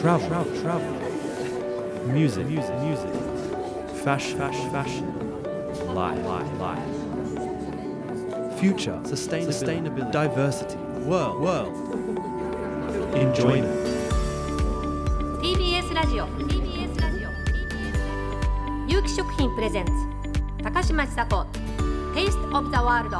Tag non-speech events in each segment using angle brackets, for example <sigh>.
travel, travel, travel. Music, music, music. Fashion, fashion, fashion. Life, life, life. Future, sustainability, sustainability. diversity, world, world. Enjoyment. TBS ラジオ TBS ラジオ TBS 有機食品プレゼンツ高嶋ちさ子 Taste of the World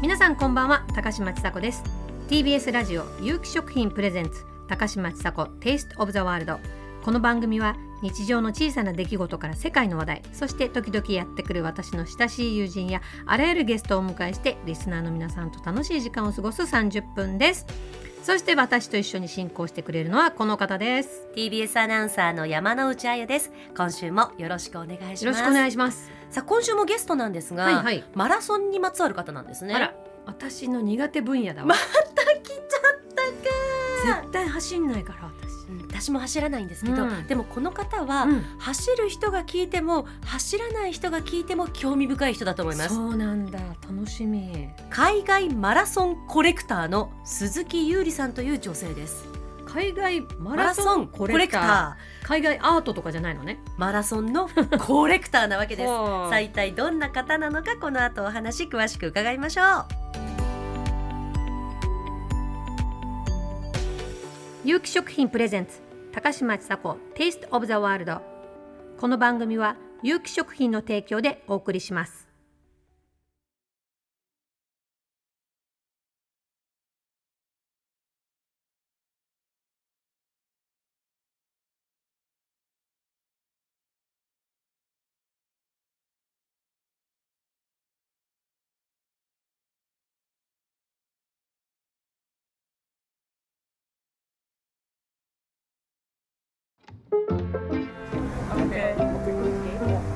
皆さんこんばんは高嶋ちさ子です TBS ラジオ有機食品プレゼンツ高嶋ちさ子 Taste of the World この番組は日常の小さな出来事から世界の話題そして時々やってくる私の親しい友人やあらゆるゲストをお迎えしてリスナーの皆さんと楽しい時間を過ごす30分です。そして私と一緒に進行してくれるのはこの方です。TBS アナウンサーの山之内あゆです。今週もよろしくお願いします。よろしくお願いします。さあ今週もゲストなんですが、はいはい。マラソンにまつわる方なんですね。あら私の苦手分野だわ、絶対走んないから私。うん私も走らないんですけど、うん。でもこの方は、うん。走る人が聞いても走らない人が聞いても興味深い人だと思います。そうなんだ。楽しみ。海外マラソンコレクターの鈴木優里さんという女性です。海外ママラソンコレクター。海外アートとかじゃないのね。ーマラソンのコレクターなわけです。はあさあ一体どんな方なのかこの後お話詳しく伺いましょう有機食品プレゼンツ高嶋ちさ子テイストオブザワールドこの番組は有機食品の提供でお送りします「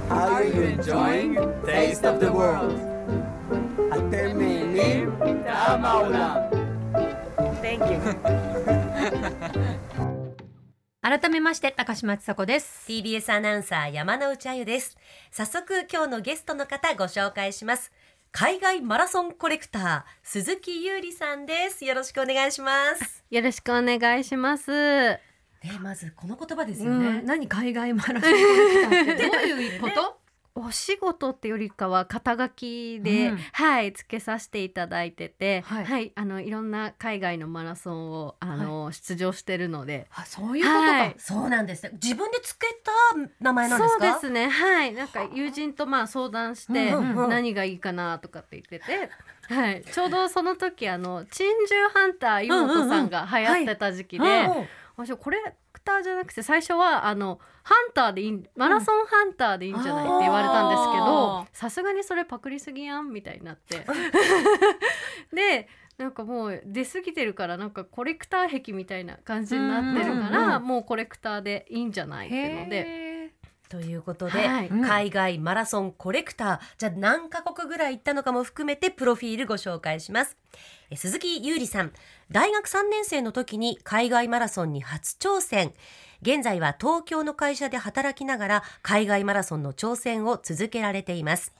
Are you enjoying Taste of the World?" אתם נהנים? טעם העולם. Thank you 改めまして高嶋ちさ子です TBS アナウンサー山之内あゆです早速今日のゲストの方ご紹介します海外マラソンコレクター鈴木優里さんですよろしくお願いしますよろしくお願いします。 ねまずこの言葉ですよね、うん、何海外マラソンって <laughs> どういうこと、お仕事ってよりかは肩書きで、うん。はいつけさせていただいてて、ははいい、あのいろんな海外のマラソンをあの、出場してるので。あそういうことか、はい。そうなんですね。自分でつけた名前なんですか？そうですね。はい。なんか友人とまあ相談してうんうんうん何がいいかなとかって言ってて、はい、ちょうどその時あの珍獣ハンター妹さんが流行ってた時期で、うん私コレクターじゃなくて最初はあのハンターでいいマラソンハンターでいいんじゃないって言われたんですけあどさすがにそれパクりすぎやんみたいになって。<laughs> でなんかもう出過ぎてるからなんかコレクター壁みたいな感じになってるからもうコレクターでいいんじゃないっていうので。へということで、はい。うん。海外マラソンコレクターじゃあ何カ国ぐらい行ったのかも含めてプロフィールご紹介します。え鈴木優里さん。大学3年生の時に海外マラソンに初挑戦。現在は東京の会社で働きながら海外マラソンの挑戦を続けられています。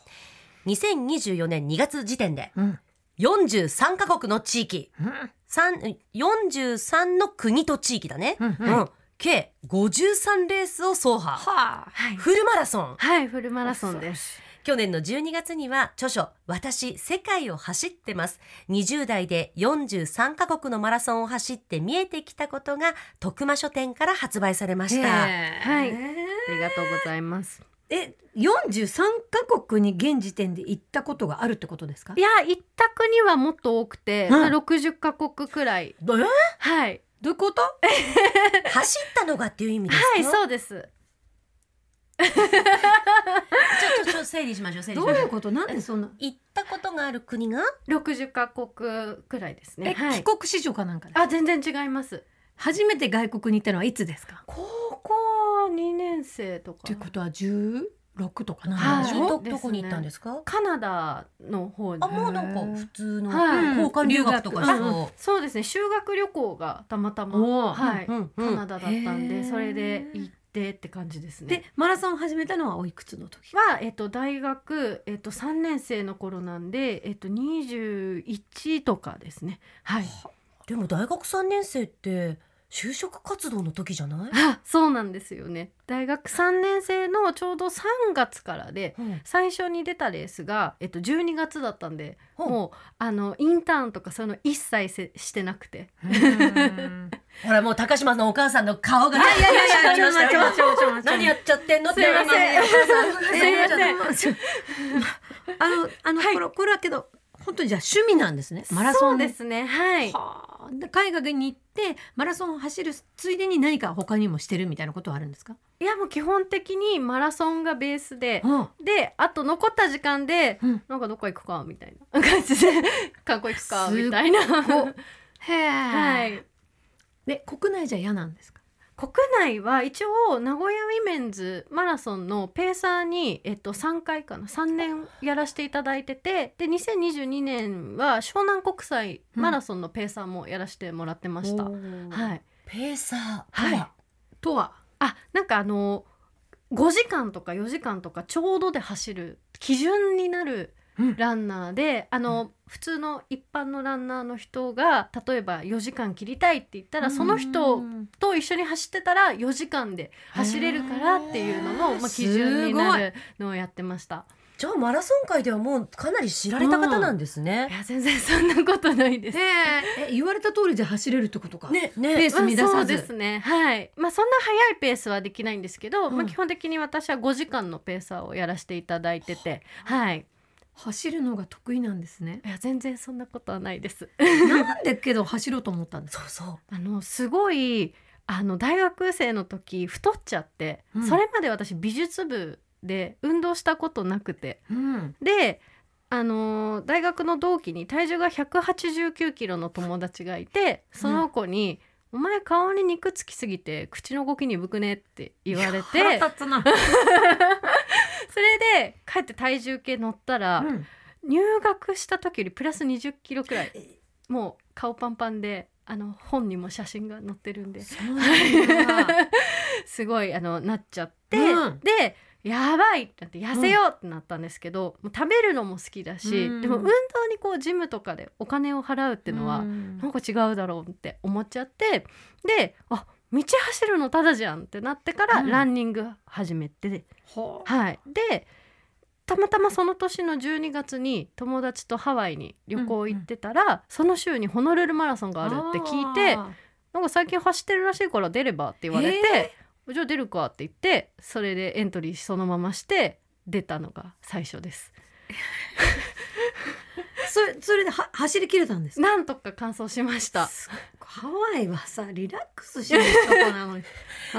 2024年2月時点でうん。43カ国の地域。うん。三43の国と地域だね、うん。うん計53レースを走破。はあ。はい、フルマラソン。はい、フルマラソンです。去年の12月には著書「私世界を走ってます」20代で43カ国のマラソンを走って見えてきたことが徳間書店から発売されました。へー。はい。ありがとうございます。え43カ国に現時点で行ったことがあるってことですか？いや、一択にはもっと多くて、うん。60カ国くらい。えー？はい、どういうこと？<laughs> 走ったのがっていう意味ですか、はい、そうです。ちょちょちょ整理しましょう整理しましょう。どういうこと？なんでそんな？行ったことがある国が？60カ国くらいですえ、ね。はい。帰。国子女かなんかであ、全然違います。初めて外国に行ったのはいつですか？高校2年生とか。ということは16とかなんはいでしょ、どどこに行ったんですか？カナダの方に。あもうなんか普通のはい。交換留学とかしう。んそそうですね。修学旅行がたまたまはい、う。うんカナダだったんでそれで行ってって感じですね。でマラソン始めたのはおいくつの時？は、えっと、大学、えっと、3年生の頃なんで、えっと、21とかですね。はい。でも大学3年生って就職活動の時じゃない、あそうなんですよね。大学3年生のちょうど3月からでうん。最初に出たレースが、えっと、12月だったんでほう。もうあのインターンとかそういうの一切せしてなくて。<laughs> ほらもう高島のお母さんの顔がいやいやいや何やっちゃってんのってすいませんすいませんあのあの、はいこれこれはけど本当にじゃあ趣味なんですね。マラソン。そうですね。はい。はあ。で海外に行ってマラソンを走るついでに何か他にもしてるみたいなことはあるんですか、いやもう基本的にマラソンがベースでうん。であと残った時間で、うん。なんかどっか行くかみたいな。感じで観光行くかみたいな。へえ、はい。で国内じゃ嫌なんですか？国内は一応名古屋ウィメンズマラソンのペーサーに、えっと、3回かな3年やらせていただいててで2022年は湘南国際マラソンのペーサーもやらせてもらってました、はい。ペーサーは？い。とは？あなんかあの5時間とか4時間とかちょうどで走る基準になるうんランナーで、あの普通の一般のランナーの人が例えば4時間切りたいって言ったらその人と一緒に走ってたら4時間で走れるからっていうのの、まあ、基準になるのをやってました。じゃあマラソン界ではもうかなり知られた方なんですいね。や全然そんなことないです。へええ言われた通りで走れるってことか、ねペーねス乱さず、まあそうですね。はい。まあそんな速いペースはできないんですけど、うん。まあ基本的に私は5時間のペーサーをやらせていただいててはい走るのが得意なんですね。いや全然そんなことはないです。なんでけど走ろうと思ったんですか？そうそう。あのすごいあの大学生の時太っちゃって、うん。それまで私美術部で運動したことなくて。うん。であのー大学の同期に体重が189キロの友達がいてその子に「お前顔に肉つきすぎて口の動き鈍くね」って言われて腹立つな、<laughs> それで帰って体重計乗ったら、うん。入学した時よりプラス20キロくらい。もう顔パンパンであの本にも写真が載ってるんで。<laughs> すごいあのなっちゃって、うん。でやばいってなって痩せようってなったんですけど、もう食べるのも好きだし、うん。でも運動にこうジムとかでお金を払うっていうのは、うん。なんか違うだろうって思っちゃってであ道走るのただじゃんってなってからうん。ランニング始めて、ほう。はい。でたまたまその年の12月に友達とハワイに旅行行ってたら、その週にホノルルマラソンがあるって聞いてあなんか最近走ってるらしいから出ればって言われて、じゃあ出るかって言ってそれでエントリーそのままして出たのが最初です。<laughs> ーそれそれでは走り切れたんですか？なんとか完走しました。すごいハワイはさリラックスしないとこなのに。<laughs>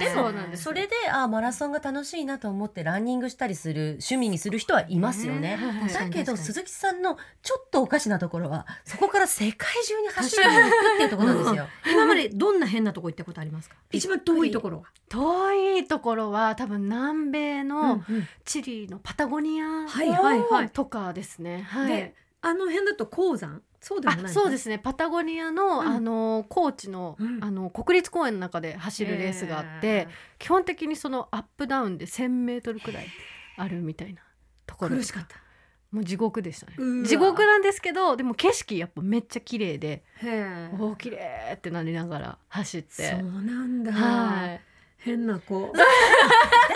でもそれであマラソンが楽しいなと思ってランニングしたりする趣味にする人はいますよね。だけど鈴木さんのちょっとおかしなところはそこから世界中に走りに行くっていうところなんですよ。今までどんな変なとこ行ったことありますか？一番遠いところは、遠いところは多分南米のうん。チリのパタゴニアはいはいはいとかですね。はい。であの辺だと鉱山？そうでもないあそうですすね。パタゴニアの、うん。あの高地の,、うん。あの国立公園の中で走るレースがあって、基本的にそのアップダウンで1,000メートルくらいあるみたいなところ苦しかった。もう地獄でしたね。地獄なんですけどでも景色やっぱめっちゃ綺麗でおお綺麗ってなりながら走って。そうなんだ、はい。変な子 <laughs>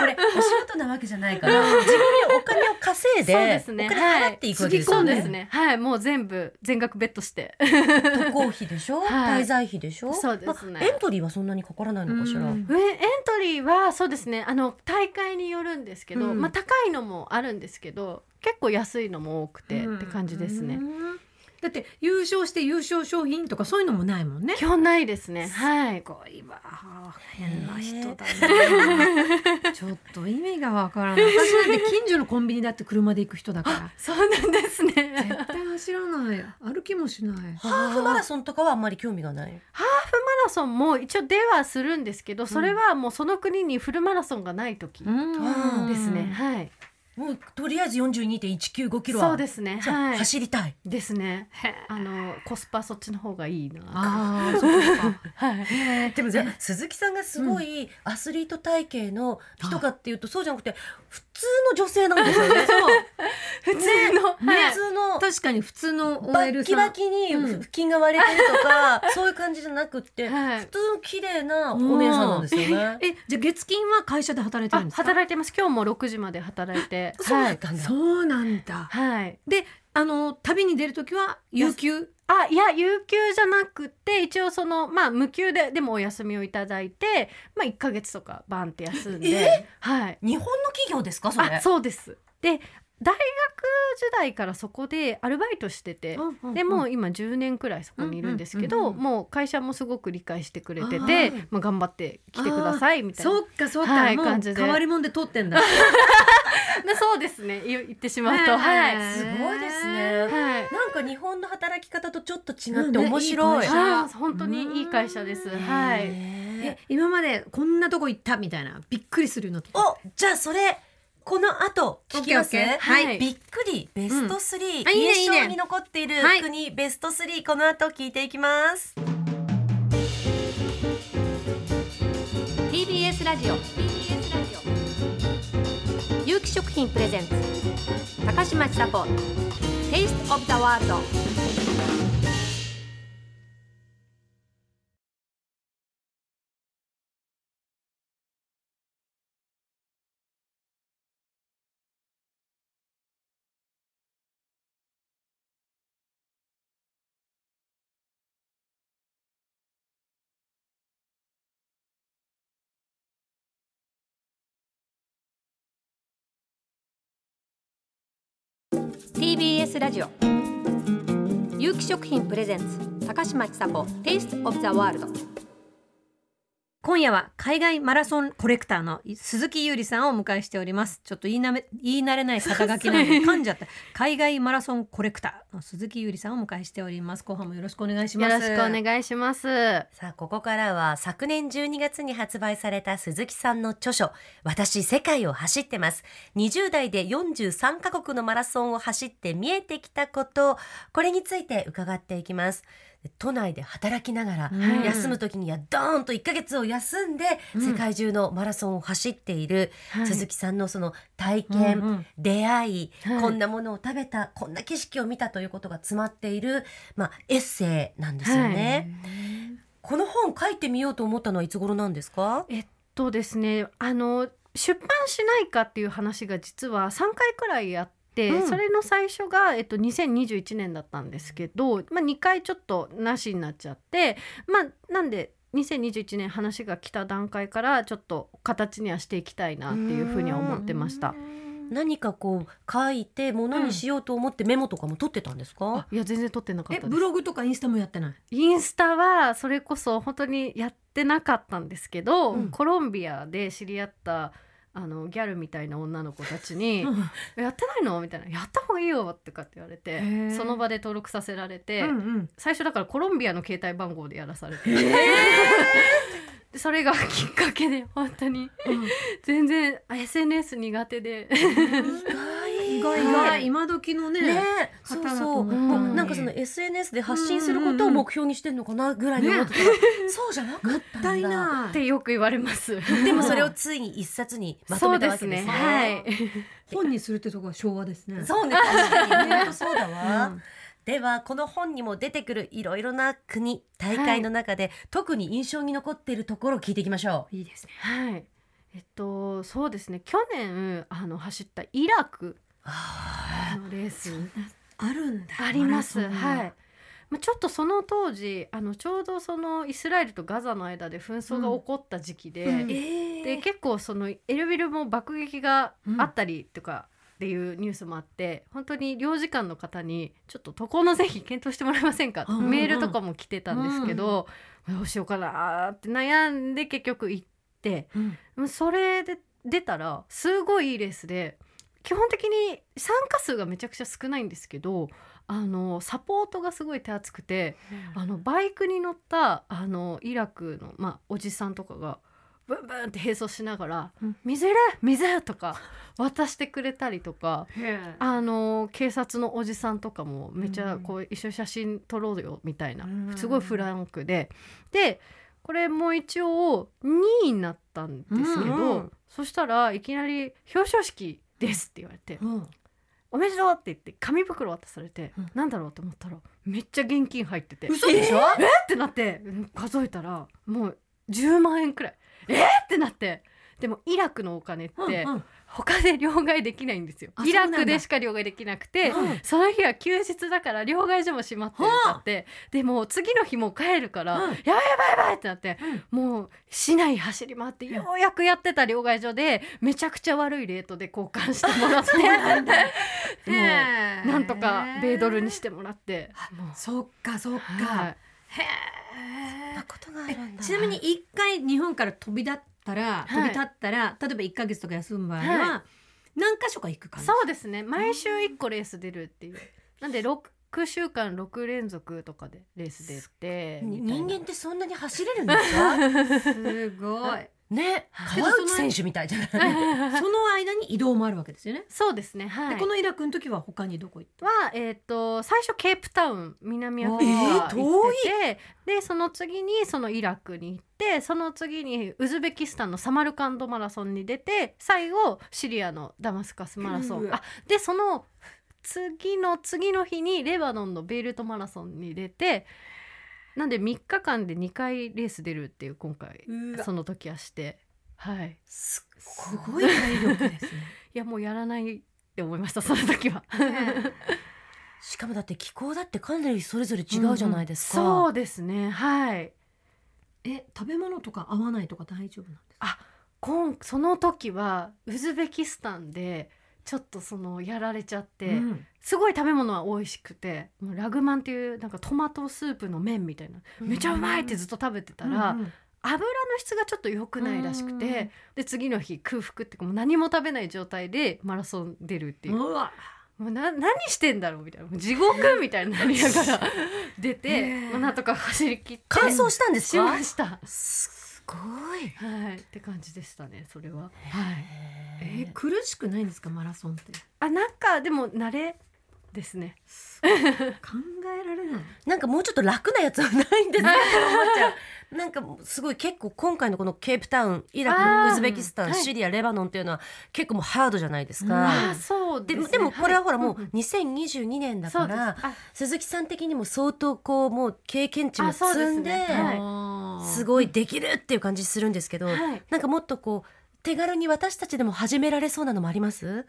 これ <laughs> お仕事なわけじゃないから自分でお金を稼いでそうですね。お金払っていくわけですそうよね。ですね。はい。もう全部全額ベットして。渡航費でしょ、<laughs> はい。滞在費でしょ？そうですね。まあエントリーはそんなにかからないのかしら、うん。ウェエントリーはそうですね。あの大会によるんですけど、うん。まあ高いのもあるんですけど結構安いのも多くて、って感じですね。う。んだって優勝して優勝商品とかそういうのもないもんね基本ないですね。はい。すごいわ変な人だねちょっと意味がわからない私なんて近所のコンビニだって車で行く人だからそうなんですね。絶対走らない歩きもしないハーフマラソンとかはあんまり興味がない？ハーフマラソンも一応出はするんですけど、それはもうその国にフルマラソンがない時うんですね。はい。もうとりあえず42.195キロはそうですね。はい。走りたい。ですね。あのコスパそっちの方がいいな。ああそうかはい。でもじゃあ鈴木さんがすごいアスリート体型の人かっていうとそうじゃなくて普通の女性なんですよね。<laughs> 普通の、普はい通の確かに普通のバ OL ッキさんバキにうん。腹筋が割れてるとか、<laughs> そういう感じじゃなくって、はい。普通の綺麗なお姉さんなんですよね。えじゃあ月金は会社で働いてるんあですか？働いてます。今日も6時まで働いて。そうだ。はい。そうなんだ。はい。であの旅に出る時は有給？あいや有給じゃなくて一応そのまあ無給ででもお休みをいただいてまあ1ヶ月とかバンって休んで、はい。日本の企業ですかそれ？あ。そうです。で大学時代からそこでアルバイトしてて、でもう今10年くらいそこにいるんですけど、うんうんうん。うんもう会社もすごく理解してくれてあてーまあ、頑張って来てくださいみたいなそっかそっか、はいもう感じで。変わり者で取ってんだ。で <laughs> そうですね。言言ってしまうと。はいすごいですね。はい。なんか日本の働き方とちょっと違ってうんね面白い。いい会社。あー本当にいい会社です。はい。え今までこんなとこ行ったみたいな。びっくりするのお、じゃあそれこの後聞きますはい。びっくりベスト3、うん。印象に残っているはい。国ベスト3この後聞いていきます。TBS ラジオ。TBS ラジオ。有機食品プレゼンツ。高嶋ちさ子。Taste of the World！TBS ラジオ有機食品プレゼンツ高嶋ちさ子 Taste of the World 今夜は海外マラソンコレクターの鈴木優里さんをお迎えしております。ちょっと言いなめ言い慣れない肩書きなので噛んじゃった。海外マラソンコレクターの鈴木優里さんをお迎えしております。後半もよろしくお願いします。よろしくお願いします。さあここからは昨年12月に発売された鈴木さんの著書「私世界を走ってます」20代で43カ国のマラソンを走って見えてきたことこれについて伺っていきます。都内で働きながら、うん。休む時にはドーンと1ヶ月を休んで、うん。世界中のマラソンを走っているはい。鈴木さんのその体験、うんうん。出会い、はい。こんなものを食べたこんな景色を見たということが詰まっている、まあ、エッセイなんですよね。この本書いてみようと思ったのはいつ頃なんですか？えっとですねあの出版しないかっていう話が実は3回くらいあって、うん。それの最初が、えっと、2021年だったんですけど、まあ、2回ちょっとなしになっちゃってまあなんで2021年話が来た段階からちょっと形にはしていきたいなっていうふうには思ってました。何かこう書いてものにしようと思ってメモとかも取ってたんですか、あいや全然撮ってなかっえたです。ブログとかインスタもやってない？インスタはそれこそ本当にやってなかったんですけど、うん。コロンビアで知り合ったあのギャルみたいな女の子たちに「やってないの?」みたいな「やった方がいいよ」とかって言われてその場で登録させられて、うんうん。最初だからコロンビアの携帯番号でやらされて、でそれがきっかけで本当に。全然あ SNS 苦手で。意外意外今時のねねえそう方だとそう、思ったものにうなんかその SNS で発信することを目標にしてんのかなぐらいに思ってたら、そうじゃなかったんだたいなってよく言われます。でもそれをついに一冊にまとめたですね。わけですね。はい。本にするってとこは昭和ですねそうね確かに本当そうだわ。うんではこの本にも出てくるいろいろな国大会の中で、特に印象に残っているところを聞いていきましょいいですねはい。えっとそうですね。去年あの走ったイラクう。あのレースあるんだ。あります。はい。まあちょっとその当時あのちょうどそのイスラエルとガザの間で紛争が起こった時期で、うん。えー。で結構そのエルビルも爆撃があったりとか。っていうニュースもあって本当に領事館の方にちょっと渡航のぜひ検討してもらえませんか？うんうんメールとかも来てたんですけど、どうしようかなって悩んで結局行ってうん。それで出たらすごいいいレースで基本的に参加数がめちゃくちゃ少ないんですけどあのサポートがすごい手厚くてあのバイクに乗ったあのイラクの、まあ、おじさんとかがブンブンって並走しながらうん「水いる水!」とか渡してくれたりとか。あの警察のおじさんとかもめちゃこう一緒に写真撮ろうよみたいなうん。すごいフランクで。でこれも一応2位になったんですけど、うん。うん。そしたらいきなり表彰式です」って言われてうん「おめでとう!」って言って紙袋渡されて、うん。なんだろうと思ったらめっちゃ現金入ってて。嘘でしょ、え？ってなってうん数えたらもう10万円くらい。え？ーってなって。でもイラクのお金ってうんうん他で両替できないんですよ。あイラクでしか両替できなくてうん。その日は休日だから両替所も閉まってるって。なってでもう次の日もう帰るから、うん。やばいやばいやばいってなって、もう市内走り回ってようやくやってた両替所でめちゃくちゃ悪いレートで交換してもらって。<laughs> もう <laughs> なんとか米ドルにしてもらって。もうそっかそっか、はい。へそんなことがあるんだ。ちなみに一回日本から飛び立ったら、い。飛び立ったら例えば一ヶ月とか休む場合は、は何箇所か行く感じそうですね。毎週1個レース出るっていう。なんで6週間6連続とかでレース出て人間ってそんなに走れるんですか？<laughs> すごいね。川内選手みたいじゃない。その間に移動もあるわけですよね、そうですね。はい。でこのイラクの時は他にどこ行った？は、えー、と最初ケープタウン南アフリえーカ行ってて、でその次にそのイラクに行ってその次にウズベキスタンのサマルカンドマラソンに出て最後シリアのダマスカスマラソン。あでその次の次の日にレバノンのベイルトマラソンに出てなんで3日間で2回レース出るっていう今回その時はして。はい。すごい体力ですね。<laughs> いやもうやらないって思いましたその時は。しかもだって気候だってかなりそれぞれ違うじゃないですか、そうですね。はい。え食べ物とか合わないとか大丈夫なんですか？今その時はウズベキスタンでちょっとそのやられちゃって、うん。すごい食べ物は美味しくてもうラグマンっていうなんかトマトスープの麺みたいなめちゃうまいってずっと食べてたら、うんうん油の質がちょっと良くないらしくて、うんで次の日空腹ってもう何も食べない状態でマラソン出るっていう、うわ。もうな何してんだろうみたいな。地獄みたいになりながら出へて、ーまあ、なんとか走り切って乾燥したんですしかました。すごい。はい、って感じでしたねそれは。はい。えー苦しくないんですかマラソンって？あなんかでも慣れですね。考えられない。なんかもうちょっと楽なやつはないんですか？って思っちゃう。なんかすごい結構今回のこのケープタウンイラあークウズベキスタン、はい。シリアレバノンっていうのは結構もうハードじゃないですか、うんあそうでね、でもこれはほらもうはい2022年だから、あ鈴木さん的にも相当こうもう経験値も積んでねはい。あーすごいできるっていう感じするんですけど、はい。なんかもっとこう手軽に私たちでも始められそうなのもあります？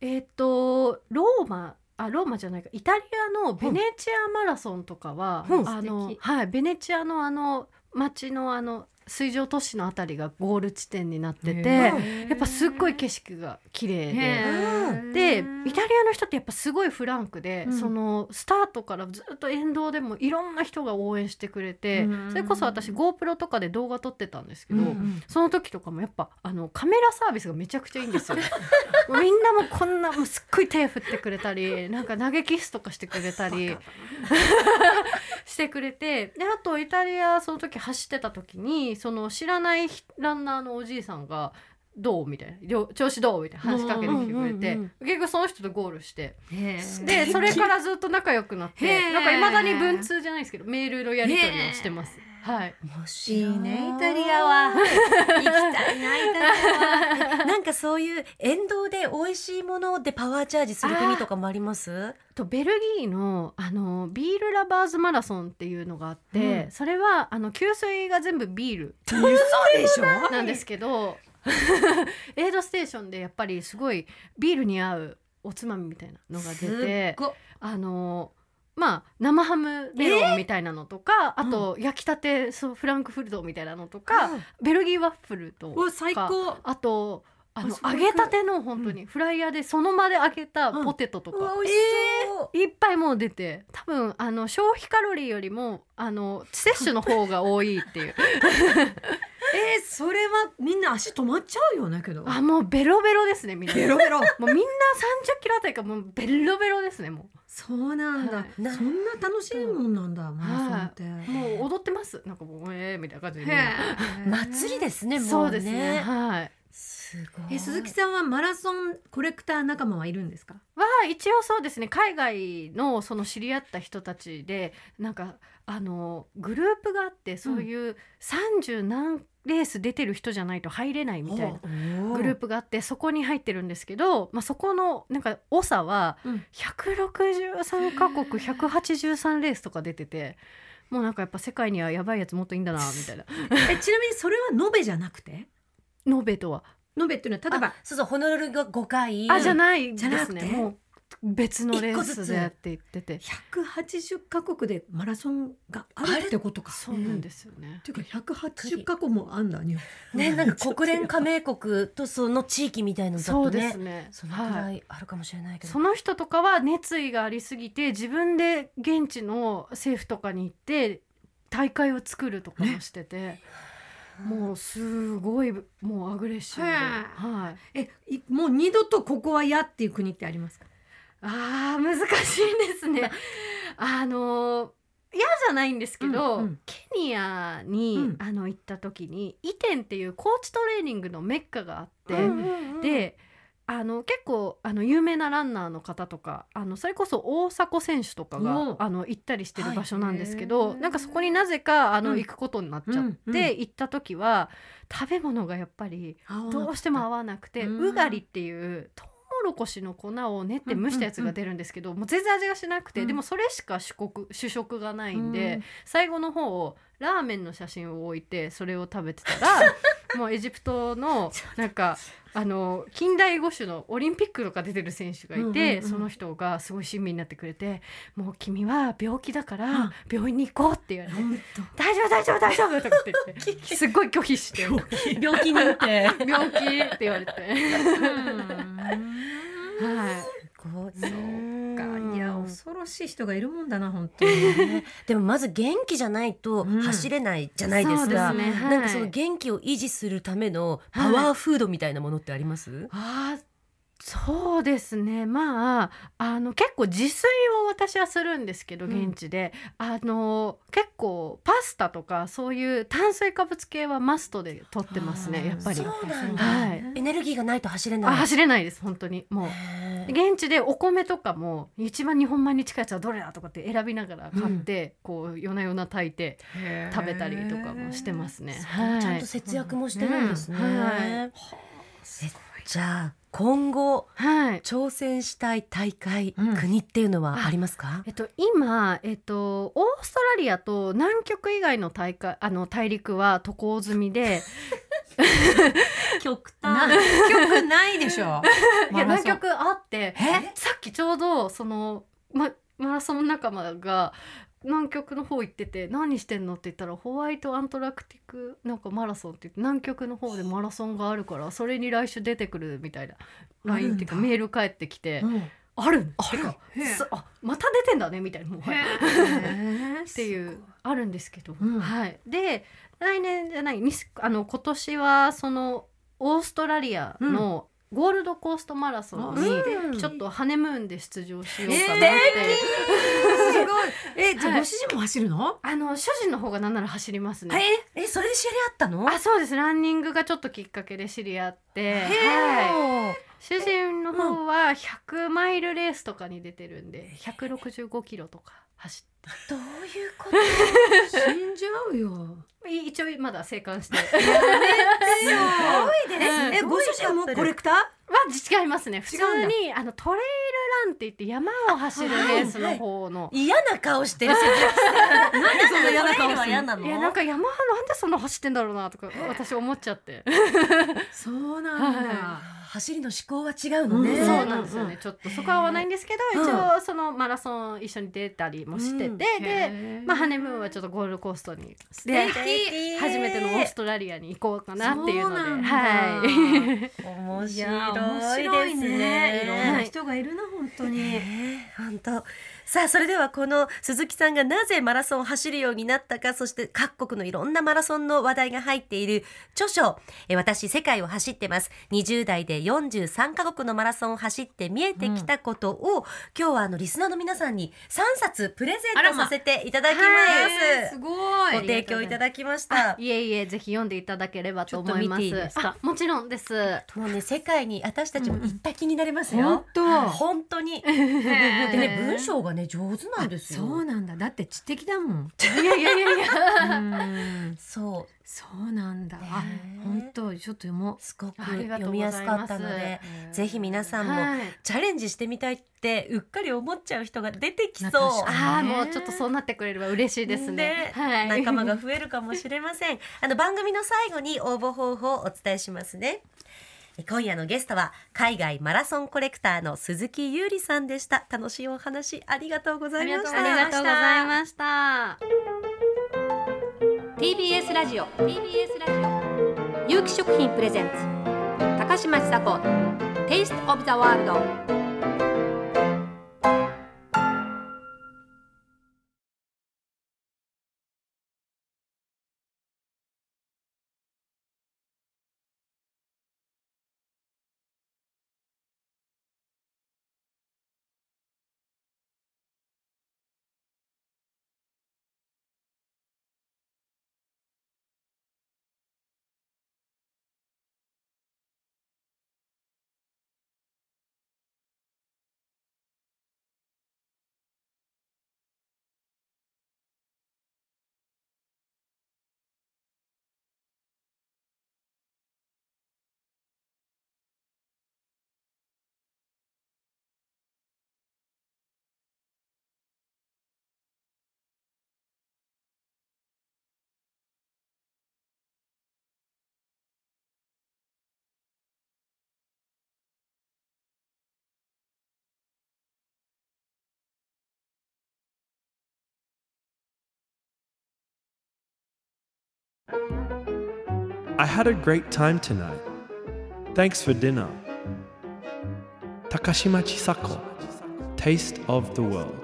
えっ、とローマあローマじゃないか。イタリアのベネチアマラソンとかは、うん。あのはいベネチアのあの街のあの水上都市のあたりがゴール地点になっててへやーっぱすっごい景色が綺麗で。でイタリアの人ってやっぱすごいフランクで、うん。そのスタートからずっと沿道でもいろんな人が応援してくれて、うん。それこそ私 GoPro とかで動画撮ってたんですけど、うん。その時とかもやっぱあのカメラサービスがめちゃくちゃいいんですよ。<laughs> みんなもこんなもうすっごい手振ってくれたりなんか投げキスとかしてくれたり <laughs> してくれてであとイタリアその時走ってた時にその知らないランナーのおじいさんが「どう?」みたいな。りょ「調子どう?」みたいな話しかけてきてくれて、うんうん結局その人とゴールして。でそれからずっと仲良くなっへてー。なんかいまだに文通じゃないですけどメールのやり取りをしてます。はい、面い白いねイタリアは。行きたいなイタリアは。<laughs> なんかそういう沿道で美味しいものでパワーチャージする国とかもあります？とベルギーのあのビールラバーズマラソンっていうのがあって、うん。それはあの給水が全部ビール嘘でしょ？なんですけど <laughs> エイドステーションでやっぱりすごいビールに合うおつまみみたいなのが出てあのまあ生ハムメロンみたいなのとか、あと焼きたてそうフランクフルトみたいなのとか、ベルギーワッフルとうわ最高。あとあのあ揚げたての本当にフライヤーでその場で揚げたポテトとか、うわ美味しそう、いっぱいもう出て多分あの消費カロリーよりもあの摂取の方が多いっていう。<laughs> えー、それはみんな足止まっちゃうよねけど。あもうベロベロですねみんな。ベロベロ。<laughs> もうみんな30キロあたりからもうベロベロですねもそうなんだ、はい。なそんな楽しいもんなんだマラソンって、うもう踊ってます。なんかもうえーみたいな感じで。祭りですねもうね。そうですね。はい。すごい。え鈴木さんはマラソンコレクター仲間はいるんですか？は一応そうですね。海外のその知り合った人たちでなんかあのグループがあってそういう30何レース出てる人じゃないと入れないみたいなグループがあってそこに入ってるんですけど、まあ、そこのなんか長はうん。163カ国183レースとか出ててもうなんかやっぱ世界にはやばいやつもっといいんだなみたいな。<laughs> えちなみにそれは延べじゃなくて？ノベとは。延べっていうのは例えばあそうそうホノルルが5回。あじゃないでじゃなくて？すねもう別のレースでやって言ってて。180カ国でマラソンがあるってことか。そうなんですよね。っ。ていうか180カ国もあんだ日本。ねなんか国連加盟国とその地域みたいのだそうとねですね。そのくらはい。いあるかもしれないけど、その人とかは熱意がありすぎて自分で現地の政府とかに行って大会を作るとかもしてて、もうすごいもうアグレッシブで、はい、えいもう二度とここは嫌っていう国ってありますか？あー難しいですね。<laughs> あの嫌じゃないんですけど、うんうん。ケニアに、うん。あの行った時にイテンっていうコーチトレーニングのメッカがあって、うんであの結構あの有名なランナーの方とかあのそれこそ大迫選手とかおがうあの行ったりしてる場所なんですけはど、いなんかそこになぜかあの、うん。行くことになっちゃって、うんうん行った時は食べ物がやっぱりどうしても合わなくて、うん。うがりっていうトウモロコシの粉を練って蒸したやつが出るんですけど、もう全然味がしなくて、うん。でもそれしか主国主食がないんで、うん。最後の方ラーメンの写真を置いてそれを食べてたらもうエジプトの <laughs> なんかあの近代五種のオリンピックとか出てる選手がいて、うんうんうん。その人がすごい親身になってくれて「もう君は病気だかうん。ら病院に行こう」って言われて本「大丈夫大丈夫大丈夫」とかって言ってすっごい拒否して病気。にって。<laughs> 病気って言われて。<laughs> はい。そうかい恐ろしい人がいるもんだな本当に。ね。<laughs> でもまず元気じゃないとうん。走れないじゃないですそうでか、すね。はい。なんかその元気を維持するためのパワーフードみたいなものってあります、あーそうですね。まああの結構自炊を私はするんですけどうん。現地で、あの結構パスタとかそういう炭水化物系はマストで取ってますねやっぱり。そうなんだ、はい。エネルギーがないと走れない。あ走れないです本当に。もう。現地でお米とかも一番日本米に近いやつはどれだとかって選びながら買って、こう夜な夜な炊いて食べたりとかもしてますね。はいちゃんと節約もしてるんですね、うん。はい。えじゃあ今後はい。挑戦したい大会、うん。国っていうのはありますか？えっと、今、えっと、オーストラリアと南極以外の大会あの大陸は渡航済みで。極南極ないでしょ。<laughs> いや南極あってえ？さっきちょうどその、ま、マラソン仲間が南極の方行ってて何してんのって言ったらホワイトアントラクティックなんかマラソンって言って南極の方でマラソンがあるからそれに来週出てくるみたいな LINE っていうかメール返ってきてうん。あるんある？あまた出てんだねみたいなもう。<laughs> っていうあるんですけど、うん。はい、で来年じゃないにあの今年はそのオーストラリアのゴールドコーストマラソンうん。にちょっとハネムーンで出場しようかなって、すごい。えじゃあはい。ご主人も走るの？あの主人の方がなんなら走りますね。えそれで知り合ったの？あそうです。ランニングがちょっときっかけで知り合って、へはい、ー主人の方は100マイルレースとかに出てるんで165キロとか走どういうこと？死んじゃうよ。い一応まだ生還して。すごいうんえご主人もコレクター？は違いますね。普通にあのトレランって言って山を走るレースの方の、嫌な顔してる <laughs> なんでそんな嫌な顔する嫌なの？いやなんか山なんでそんな走ってんだろうなとか私思っちゃって、<laughs> そうなんだ。は走りの思考は違うのね、うんそうなんですよね。ちょっとそこは合わないんですけど、うん。一応そのマラソン一緒に出たりもしてて、うん。で、まあ、ハネムーンはちょっとゴールドコーストにでで初めてのオーストラリアに行こうかなっていうので。はい。面いや面白白いいですねね。いろんな人がいるな本当に。ねえ本当さあそれではこの鈴木さんがなぜマラソンを走るようになったかそして各国のいろんなマラソンの話題が入っている著書「え私世界を走ってます」20代で43カ国のマラソンを走って見えてきたことを、今日はあのリスナーの皆さんに3冊プレゼントさせていただきます。はいすごい。ご提供いただきましあた。いえいえぜひ読んでいただければと思いますいいですもちろんですもうね世界に私たちもいっぱい気になりますよ。本当。本当に。<laughs> でね文章ががね上手なんですよ。そうなんだ。だって知的だもん。いやいやいやいや。うん。そう。そうなんだ、本当ちょっと読もう。すごく読みやすかったのでぜひ皆さんもはい。チャレンジしてみたいってうっかり思っちゃう人が出てきそう。ああもうちょっとそうなってくれれば嬉しいです。ね。はい。仲間が増えるかもしれません。あの番組の最後に応募方法をお伝えしますね今夜のゲストは海外マラソンコレクターの鈴木優里さんでした。楽しいお話ありがとうございました。ありがとうございました。TBS ラジオ TBS ラジオ。有機食品プレゼンツ高嶋ちさ子 Taste of the World I had a great time tonight. Thanks for dinner. Takashima Chisako, Taste of the World.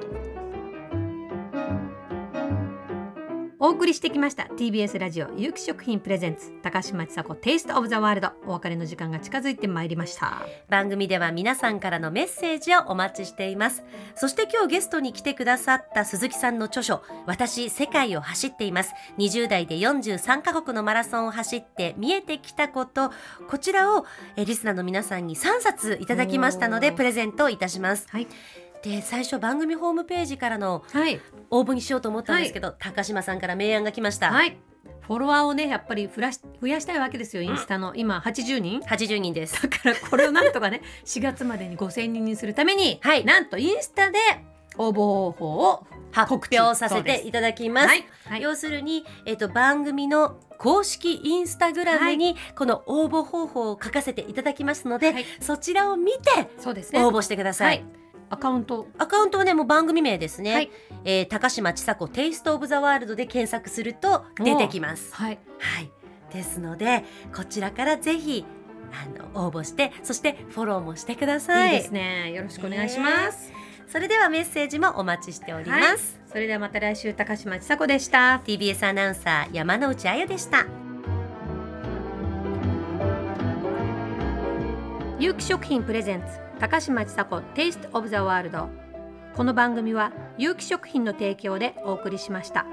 りしてきました。TBS ラジオ有機食品プレゼンツ。高嶋ちさ子 Taste of the World お別れの時間が近づいてまいりました。番組では皆さんからのメッセージをお待ちしています。そして今日ゲストに来てくださった鈴木さんの著書私世界を走っています。20代で43カ国のマラソンを走って見えてきたこと。こちらをえリスナーの皆さんに3冊いただきましたのでプレゼントいたします。はいで最初番組ホームページからのはい。応募にしようと思ったんですけど、高島さんから明暗が来ました、はい。フォロワーをねやっぱり増やし増やしたいわけですよインスタの、今80人？80人です。だからこれをなんとかね <laughs> 4月までに5000人にするために、はい。なんとインスタで応募方法を発表させていただきます。はい、はい、要するに、えっと番組の公式インスタグラムにこの応募方法を書かせていただきますので、はい。そちらを見てそうですね。応募してください。はいアカウント？アカウントはねもう番組名ですね。はいえー高島ちさ子テイストオブザワールドで検索すると出てきます。はいはい。ですのでこちらからぜひあの応募してそしてフォローもしてください。いいですねよろしくお願いします、それではメッセージもお待ちしております。はいそれではまた来週高島千佐子でした TBS アナウンサー山内彩でした。有機食品プレゼンツ高嶋ちさ子テイストオブザワールドこの番組は有機食品の提供でお送りしました。